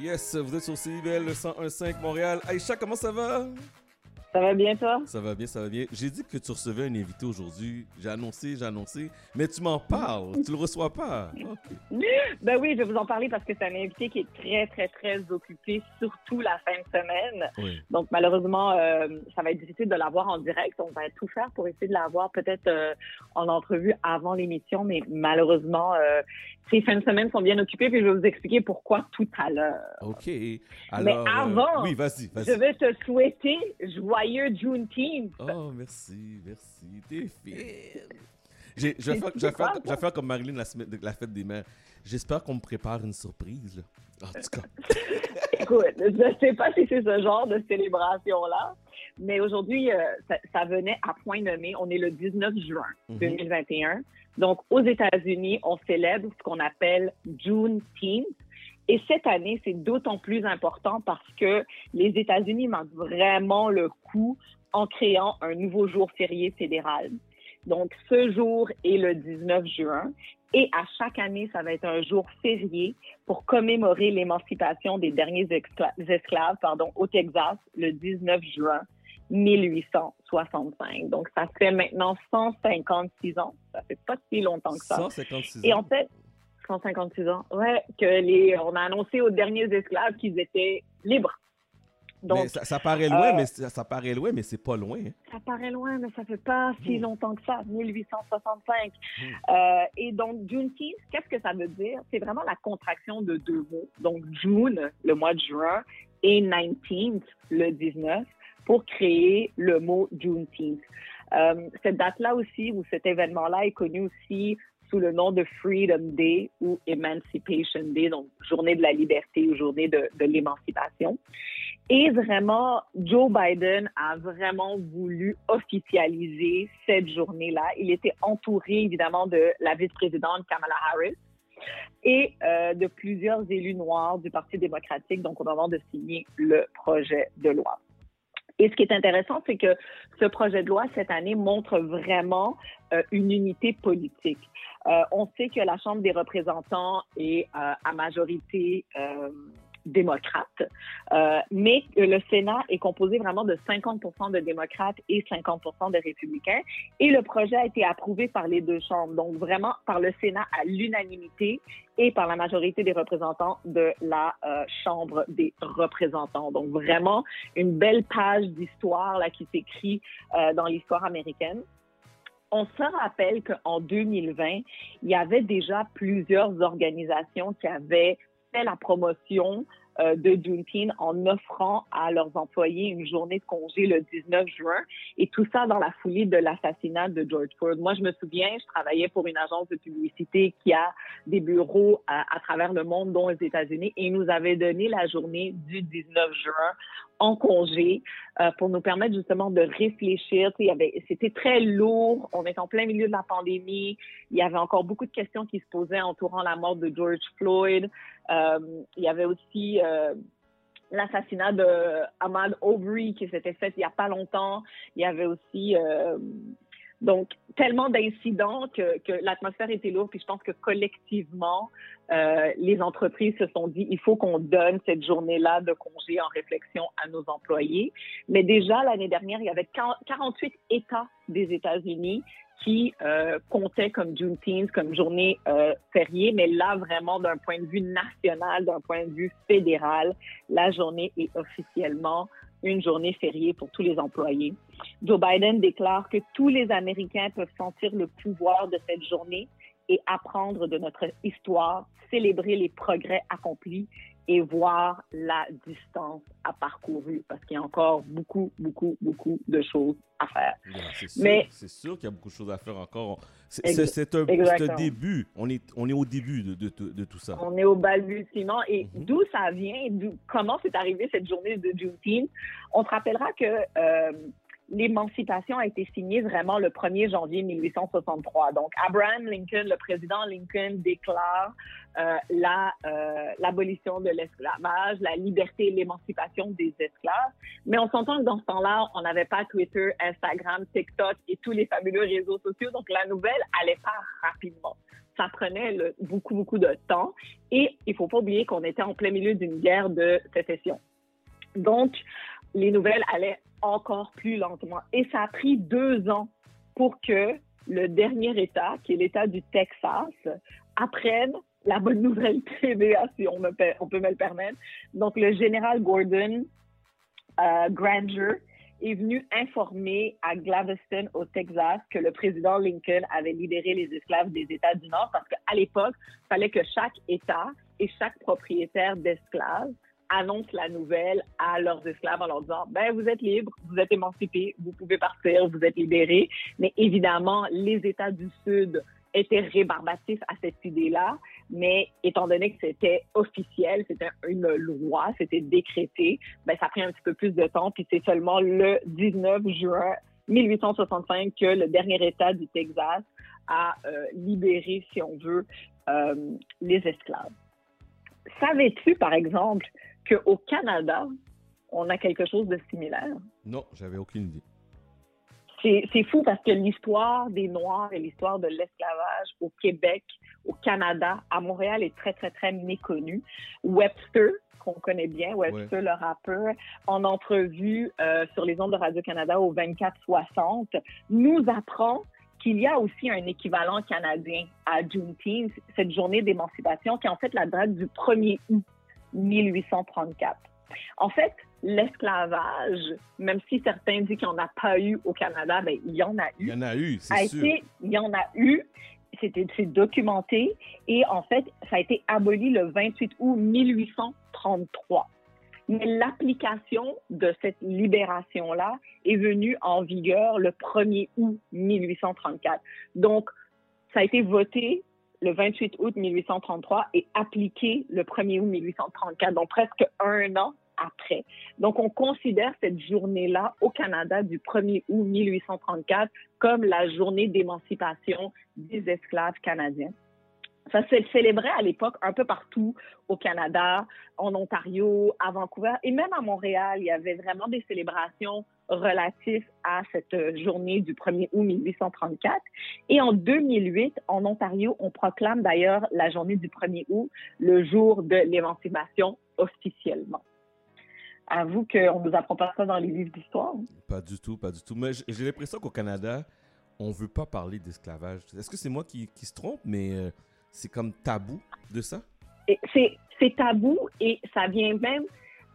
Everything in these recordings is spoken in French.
Yes, vous êtes sur CIBL 101.5 Montréal. Aïcha, comment ça va? Ça va bien, toi? Ça va bien, ça va bien. J'ai dit que tu recevais un invité aujourd'hui. J'ai annoncé, j'ai annoncé. Mais tu m'en parles. tu le reçois pas. Ben oui, je vais vous en parler parce que c'est un invité qui est très, très, très occupé, surtout la fin de semaine. Donc, malheureusement, euh, ça va être difficile de l'avoir en direct. On va tout faire pour essayer de l'avoir peut-être euh, en entrevue avant l'émission. Mais malheureusement, euh, ces fins de semaine sont bien occupées. Puis je vais vous expliquer pourquoi tout à l'heure. OK. Alors, mais avant, oui, vas je vais te souhaiter joyeux joyeux Juneteenth. Oh, merci, merci. T'es fine. Je vais, faire, faire, faire, comme Marilyn la, la fête des mères. J'espère qu'on me prépare une surprise. Là. En tout cas. Écoute, je ne sais pas si c'est ce genre de célébration-là, mais aujourd'hui, euh, ça, venait à point nommé. On est le 19 juin 2021. Mhm. Donc, aux États-Unis, on célèbre ce qu'on appelle Juneteenth. Et cette année, c'est d'autant plus important parce que les États-Unis manquent vraiment le coup en créant un nouveau jour férié fédéral. Donc, ce jour est le 19 juin et à chaque année, ça va être un jour férié pour commémorer l'émancipation des derniers esclaves pardon, au Texas le 19 juin 1865. Donc, ça fait maintenant 156 ans. Ça fait pas si longtemps que ça. 156 ans. Et en fait, 156 ans. Ouais, que les, on a annoncé aux derniers esclaves qu'ils étaient libres. Donc, ça, paraît loin, euh, mais ça, paraît loin, mais c'est pas loin. Hein. Ça paraît loin, mais ça fait pas si hmm. longtemps que ça, 1865. Hmm. Euh, et donc, Juneteenth, qu'est-ce que ça veut dire? C'est vraiment la contraction de deux mots. Donc, June, le mois de juin, et 19th, le 19, pour créer le mot Juneteenth. Euh, cette date-là aussi, ou cet événement-là est connu aussi le nom de Freedom Day ou Emancipation Day, donc journée de la liberté ou journée de, de l'émancipation. Et vraiment, Joe Biden a vraiment voulu officialiser cette journée-là. Il était entouré évidemment de la vice-présidente Kamala Harris et euh, de plusieurs élus noirs du Parti démocratique, donc au moment de signer le projet de loi. Et ce qui est intéressant, c'est que ce projet de loi cette année montre vraiment euh, une unité politique. Euh, on sait que la Chambre des représentants est euh, à majorité euh, démocrate, mais le Sénat est composé vraiment de 50% de démocrates et 50% de républicains. Et le projet a été approuvé par les deux chambres, donc vraiment par le Sénat à l'unanimité et par la majorité des représentants de la Chambre des représentants. Donc vraiment une belle page d'histoire là qui s'écrit dans l'histoire américaine on se rappelle qu'en 2020, il y avait déjà plusieurs organisations qui avaient la promotion euh, de Juneteenth en offrant à leurs employés une journée de congé le 19 juin et tout ça dans la foulée de l'assassinat de George Floyd. Moi, je me souviens, je travaillais pour une agence de publicité qui a des bureaux à, à travers le monde, dont les États-Unis, et ils nous avait donné la journée du 19 juin en congé euh, pour nous permettre justement de réfléchir. C'était très lourd. On est en plein milieu de la pandémie. Il y avait encore beaucoup de questions qui se posaient entourant la mort de George Floyd. Euh, il y avait aussi euh, l'assassinat de Ahmad Aubrey qui s'était fait il n'y a pas longtemps. Il y avait aussi euh, donc tellement d'incidents que, l'atmosphère était lourde. Puis je pense que collectivement, euh, les entreprises se sont dit il faut qu'on donne cette journée-là de congé en réflexion à nos employés. Mais déjà l'année dernière, il y avait 48 États des États-Unis qui euh, comptait comme Juneteenth, comme journée euh, fériée, mais là, vraiment, d'un point de vue national, d'un point de vue fédéral, la journée est officiellement une journée fériée pour tous les employés. Joe Biden déclare que tous les Américains peuvent sentir le pouvoir de cette journée et apprendre de notre histoire, célébrer les progrès accomplis et voir la distance à parcourir parce qu'il y a encore beaucoup, beaucoup, beaucoup de choses à faire. Mais c'est sûr qu'il y a beaucoup de choses à faire encore. C'est un, début. On est, on est au début de, de, de, tout ça. On est au balbutiement. Et mhm. d'où ça vient, comment c'est arrivé cette journée de Juneteenth? On se rappellera que euh, l'émancipation a été signée vraiment le 1er janvier 1863. Donc, Abraham Lincoln, le président Lincoln, déclare euh, la euh, l'abolition de l'esclavage, la liberté et l'émancipation des esclaves. Mais on s'entend que dans ce temps-là, on n'avait pas Twitter, Instagram, TikTok et tous les fabuleux réseaux sociaux. Donc, la nouvelle allait pas rapidement. ça prenait beaucoup, beaucoup de temps. Et il faut pas oublier qu'on était en plein milieu d'une guerre de sécession. Donc, les nouvelles allaient encore plus lentement. Et ça a pris deux ans pour que le dernier État, qui est l'État du Texas, apprenne la bonne nouvelle TVA, si on, on peut me le permettre. Donc, le général Gordon euh, Granger est venu informer à Galveston, au Texas, que le président Lincoln avait libéré les esclaves des États du Nord parce qu'à l'époque, il fallait que chaque État et chaque propriétaire d'esclaves annonce la nouvelle à leurs esclaves en leur disant ben vous êtes libres, vous êtes émancipés, vous pouvez partir, vous êtes libérés. Mais évidemment, les États du Sud étaient rébarbatifs à cette idée-là, mais étant donné que c'était officiel, c'était une loi, c'était décrété, ben ça a pris un petit peu plus de temps, puis c'est seulement le 19 juin 1865 que le dernier État du Texas a euh, libéré, si on veut, euh, les esclaves. Savais-tu, par exemple, qu'au Canada, on a quelque chose de similaire. Non, j'avais aucune idée. C'est fou parce que l'histoire des Noirs et l'histoire de l'esclavage au Québec, au Canada, à Montréal est très, très, très méconnue. Webster, qu'on connaît bien, Webster le rappeur, en entrevue euh, sur les ondes de Radio-Canada au 24-60, nous apprend qu'il y a aussi un équivalent canadien à Juneteenth, cette journée d'émancipation qui est en fait la date du 1er août 1834. En fait, l'esclavage, même si certains disent qu'il n'y en a pas eu au Canada, ben, il y en a eu. Il y en a eu, c'est sûr. il y en a eu. C'était documenté. Et en fait, ça a été aboli le 28 août 1833. Mais l'application de cette libération-là est venue en vigueur le 1er août 1834. Donc, ça a été voté le 28 août 1833 et appliqué le 1er août 1834, donc presque un an après. Donc, on considère cette journée-là au Canada du 1er août 1834 comme la journée d'émancipation des esclaves canadiens. Ça se célébrait à l'époque un peu partout au Canada, en Ontario, à Vancouver et même à Montréal. Il y avait vraiment des célébrations relatives à cette journée du 1er août 1834. Et en 2008, en Ontario, on proclame d'ailleurs la journée du 1er août le jour de l'émancipation officiellement. Avoue qu'on ne nous apprend pas ça dans les livres d'histoire. Pas du tout, pas du tout. Mais j'ai l'impression qu'au Canada, on ne veut pas parler d'esclavage. Est-ce que c'est moi qui, qui, se trompe, mais euh, c'est comme tabou de ça? C'est tabou et ça vient même,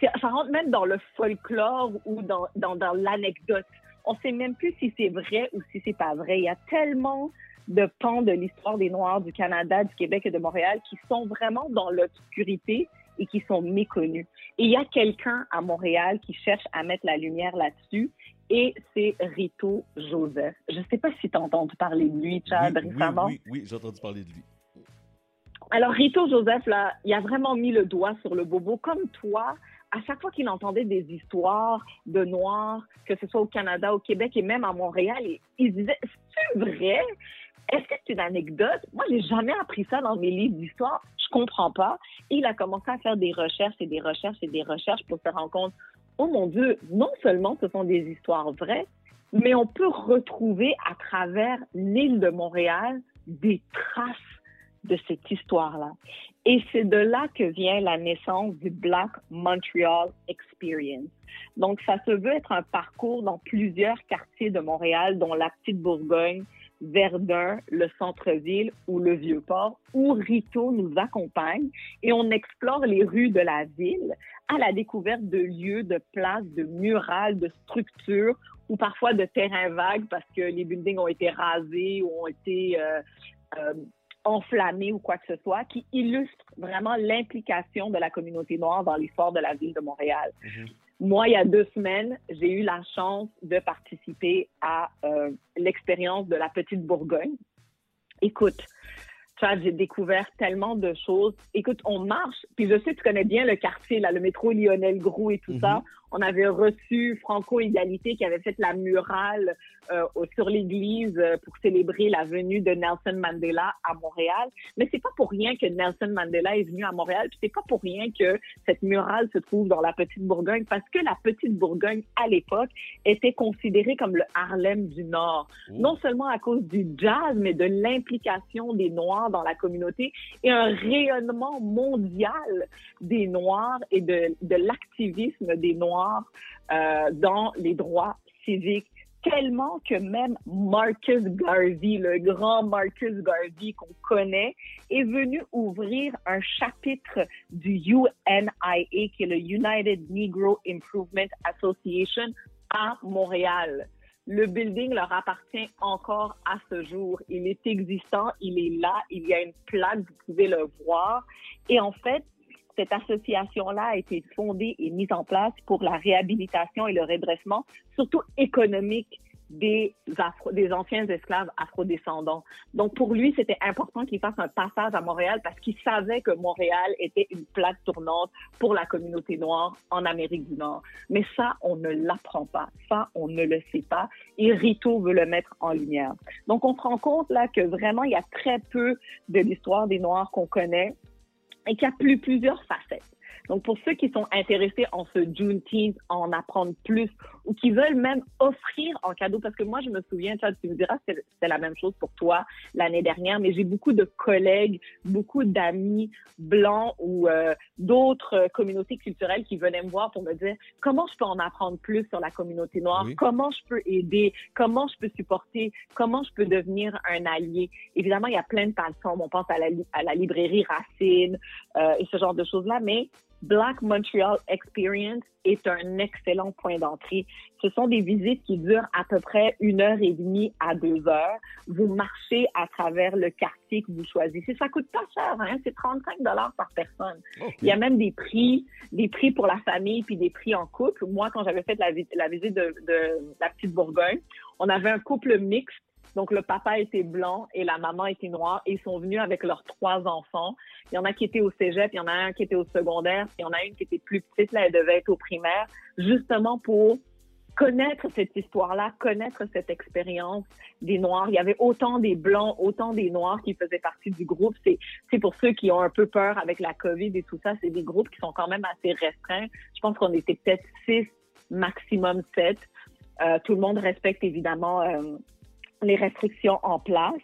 ça rentre même dans le folklore ou dans, dans, dans l'anecdote. On sait même plus si c'est vrai ou si c'est pas vrai. Il y a tellement de pans de l'histoire des Noirs du Canada, du Québec et de Montréal qui sont vraiment dans l'obscurité et qui sont méconnus. Et il y a quelqu'un à Montréal qui cherche à mettre la lumière là-dessus et c'est Rito Joseph. Je ne sais pas si tu as entendu parler de lui, Chad, récemment. Oui, oui, oui j'ai entendu parler de lui. Alors, Rito Joseph, il a vraiment mis le doigt sur le bobo. Comme toi, à chaque fois qu'il entendait des histoires de Noirs, que ce soit au Canada, au Québec et même à Montréal, il, disait, c'est vrai? Est-ce que c'est une anecdote? Moi, j'ai jamais appris ça dans mes livres d'histoire. Je comprends pas. Et il a commencé à faire des recherches et des recherches et des recherches pour se rendre compte, oh mon Dieu, non seulement ce sont des histoires vraies, mais on peut retrouver à travers l'île de Montréal des traces de cette histoire-là. Et c'est de là que vient la naissance du Black Montreal Experience. Donc, ça se veut être un parcours dans plusieurs quartiers de Montréal, dont la Petite Bourgogne, Verdun, le centre-ville ou le Vieux-Port, où Rito nous accompagne et on explore les rues de la ville à la découverte de lieux, de places, de murales, de structures ou parfois de terrains vagues parce que les buildings ont été rasés ou ont été euh, euh, enflammé ou quoi que ce soit, qui illustre vraiment l'implication de la communauté noire dans l'histoire de la ville de Montréal. Mhm. Moi, il y a deux semaines, j'ai eu la chance de participer à euh, l'expérience de la Petite Bourgogne. Écoute, j'ai découvert tellement de choses. Écoute, on marche, puis je sais, tu connais bien le quartier, là, le métro Lionel Groux et tout ça. On avait reçu Franco Égalité qui avait fait la murale euh, sur l'église euh, pour célébrer la venue de Nelson Mandela à Montréal. Mais c'est pas pour rien que Nelson Mandela est venu à Montréal, puis c'est pas pour rien que cette murale se trouve dans la Petite Bourgogne, parce que la Petite Bourgogne à l'époque était considérée comme le Harlem du Nord, non seulement à cause du jazz, mais de l'implication des Noirs dans la communauté et un rayonnement mondial des Noirs et de, de l'activisme des Noirs euh, dans les droits civiques tellement que même Marcus Garvey, le grand Marcus Garvey qu'on connaît, est venu ouvrir un chapitre du UNIA, qui est le United Negro Improvement Association, à Montréal. Le building leur appartient encore à ce jour. Il est existant, il est là, il y a une plaque, vous pouvez le voir. Et en fait, cette association-là a été fondée et mise en place pour la réhabilitation et le redressement, surtout économique des, anciens esclaves afrodescendants. Donc, pour lui, c'était important qu'il fasse un passage à Montréal parce qu'il savait que Montréal était une plaque tournante pour la communauté noire en Amérique du Nord. Mais ça, on ne l'apprend pas. Ça, on ne le sait pas. Et Rito veut le mettre en lumière. Donc, on se rend compte là que vraiment, il y a très peu de l'histoire des Noirs qu'on connaît et qu'il y a plus, plusieurs facettes. Donc, pour ceux qui sont intéressés en ce Juneteenth, en apprendre plus, ou qui veulent même offrir en cadeau, parce que moi, je me souviens, tu me diras, c'est la même chose pour toi l'année dernière, mais j'ai beaucoup de collègues, beaucoup d'amis blancs ou euh, d'autres communautés culturelles qui venaient me voir pour me dire comment je peux en apprendre plus sur la communauté noire, comment je peux aider, comment je peux supporter, comment je peux devenir un allié? Évidemment, il y a plein de façons. On pense à la, à la librairie Racine euh, et ce genre de choses-là, mais Black Montreal Experience est un excellent point d'entrée. Ce sont des visites qui durent à peu près une heure et demie à deux heures. Vous marchez à travers le quartier que vous choisissez. Ça coûte pas cher, hein? C'est 35 dollars par personne. Il y a même des prix, des prix pour la famille puis des prix en couple. Moi, quand j'avais fait la, la visite de, de la petite Bourgogne, on avait un couple mixte donc, le papa était blanc et la maman était noire ils sont venus avec leurs trois enfants. Il y en a qui étaient au cégep, il y en a un qui était au secondaire, il y en a une qui était plus petite, là, elle devait être au primaire, justement pour connaître cette histoire-là, connaître cette expérience des Noirs. Il y avait autant des Blancs, autant des Noirs qui faisaient partie du groupe. C'est, c'est pour ceux qui ont un peu peur avec la COVID et tout ça, c'est des groupes qui sont quand même assez restreints. Je pense qu'on était peut-être six, maximum sept. Euh, tout le monde respecte évidemment euh, les restrictions en place.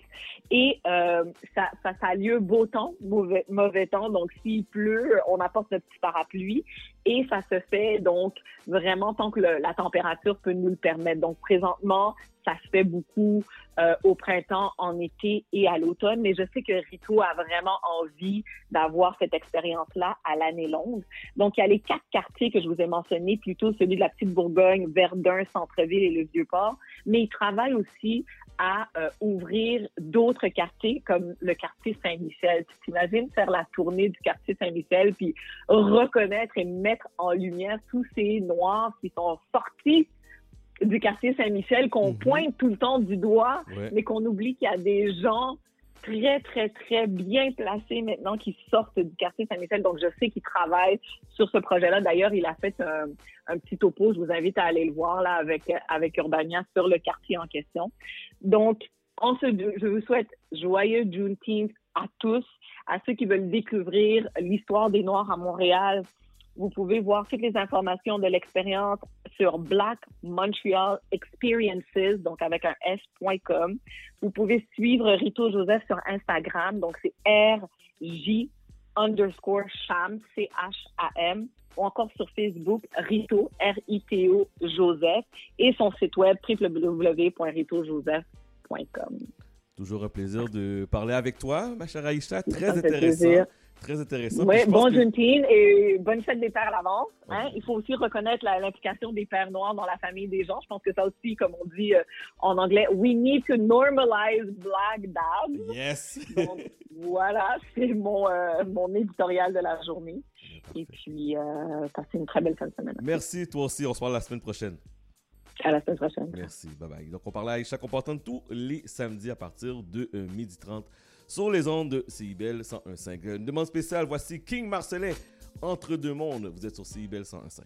Et euh, ça, ça, a lieu beau temps, mauvais, mauvais temps. Donc, s'il pleut, on apporte notre petit parapluie. Et ça se fait donc vraiment tant que la température peut nous le permettre. Donc, présentement, ça se fait beaucoup euh, au printemps, en été et à l'automne. Mais je sais que Rito a vraiment envie d'avoir cette expérience-là à l'année longue. Donc, il y a les quatre quartiers que je vous ai mentionnés, plutôt celui de la Petite Bourgogne, Verdun, Centre-Ville et le Vieux-Port. Mais il travaille aussi à euh, ouvrir d'autres quartiers comme le quartier Saint-Michel. Tu t'imagines faire la tournée du quartier Saint-Michel puis reconnaître et mettre en lumière tous ces Noirs qui sont sortis du quartier Saint-Michel, qu'on mhm. pointe tout le temps du doigt, mais qu'on oublie qu'il y a des gens très, très, très bien placés maintenant qui sortent du quartier Saint-Michel. Donc, je sais qu'il travaille sur ce projet-là. D'ailleurs, il a fait un, un, petit topo. Je vous invite à aller le voir là avec, avec Urbania sur le quartier en question. Donc, en ce, je vous souhaite joyeux Juneteenth à tous, à ceux qui veulent découvrir l'histoire des Noirs à Montréal. Vous pouvez voir toutes les informations de l'expérience sur Black Montreal Experiences, donc avec un S.com. Vous pouvez suivre Rito Joseph sur Instagram, donc c'est R-J underscore Cham, C-H-A-M, ou encore sur Facebook, Rito, R-I-T-O, Joseph, et son site web www.ritojoseph.com. Toujours un plaisir de parler avec toi, ma chère Aïcha. Très intéressant. Très intéressant. Oui, bon Juneteenth et bonne fête des pères à l'avance. Hein? Il faut aussi reconnaître l'implication des pères noirs dans la famille des gens. Je pense que ça aussi, comme on dit euh, en anglais, we need to normalize black dads. Yes. Donc, voilà, c'est mon, euh, mon éditorial de la journée. Et puis, euh, passez une très belle fin de semaine. Merci, toi aussi. On se parle la semaine prochaine. À la semaine prochaine. Merci. Bye bye. Donc, on parlait à Aïcha Comportante tous les samedis à partir de 12h30 sur les ondes de CIBEL 101.5. Une demande spéciale, voici King Marcelin, Entre deux mondes. Vous êtes sur CIBEL 101.5.